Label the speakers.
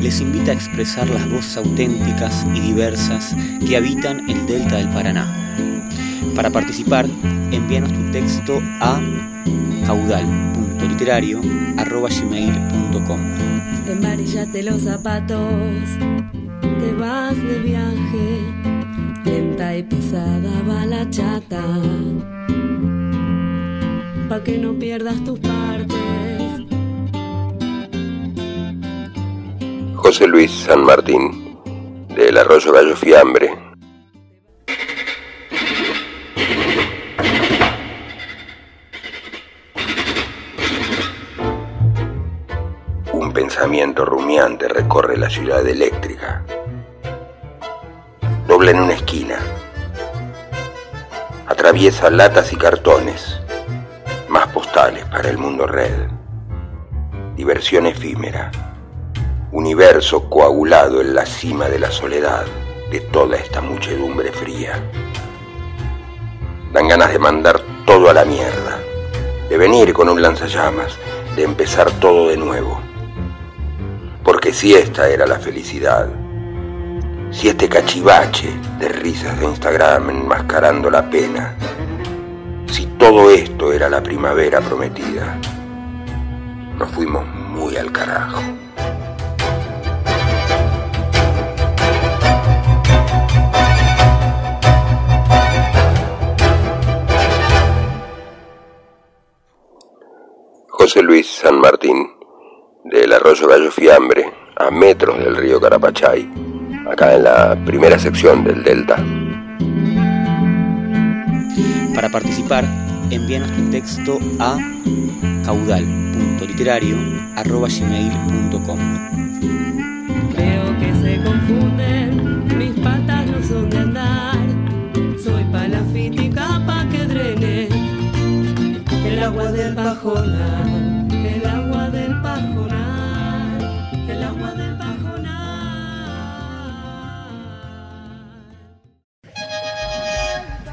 Speaker 1: les invita a expresar las voces auténticas y diversas que habitan el delta del Paraná. Para participar, envíanos tu texto a caudal.literario.gmail.com
Speaker 2: Embarillate los zapatos, te vas de viaje, lenta y pesada va la chata, pa' que no pierdas tus partes.
Speaker 3: José Luis San Martín, del Arroyo Gallo Fiambre. Un pensamiento rumiante recorre la ciudad eléctrica. Dobla en una esquina. Atraviesa latas y cartones. Más postales para el mundo red. Diversión efímera universo coagulado en la cima de la soledad de toda esta muchedumbre fría. Dan ganas de mandar todo a la mierda, de venir con un lanzallamas, de empezar todo de nuevo. Porque si esta era la felicidad, si este cachivache de risas de Instagram enmascarando la pena, si todo esto era la primavera prometida, nos fuimos muy al carajo. José Luis San Martín, del Arroyo Gallo Fiambre, a metros del río Carapachay, acá en la primera sección del Delta.
Speaker 1: Para participar, envíanos tu texto a caudal.literario.gmail.com
Speaker 2: Creo que se confunden, mis patas no son de andar. Soy palafítica pa' que drene el agua del pajonal,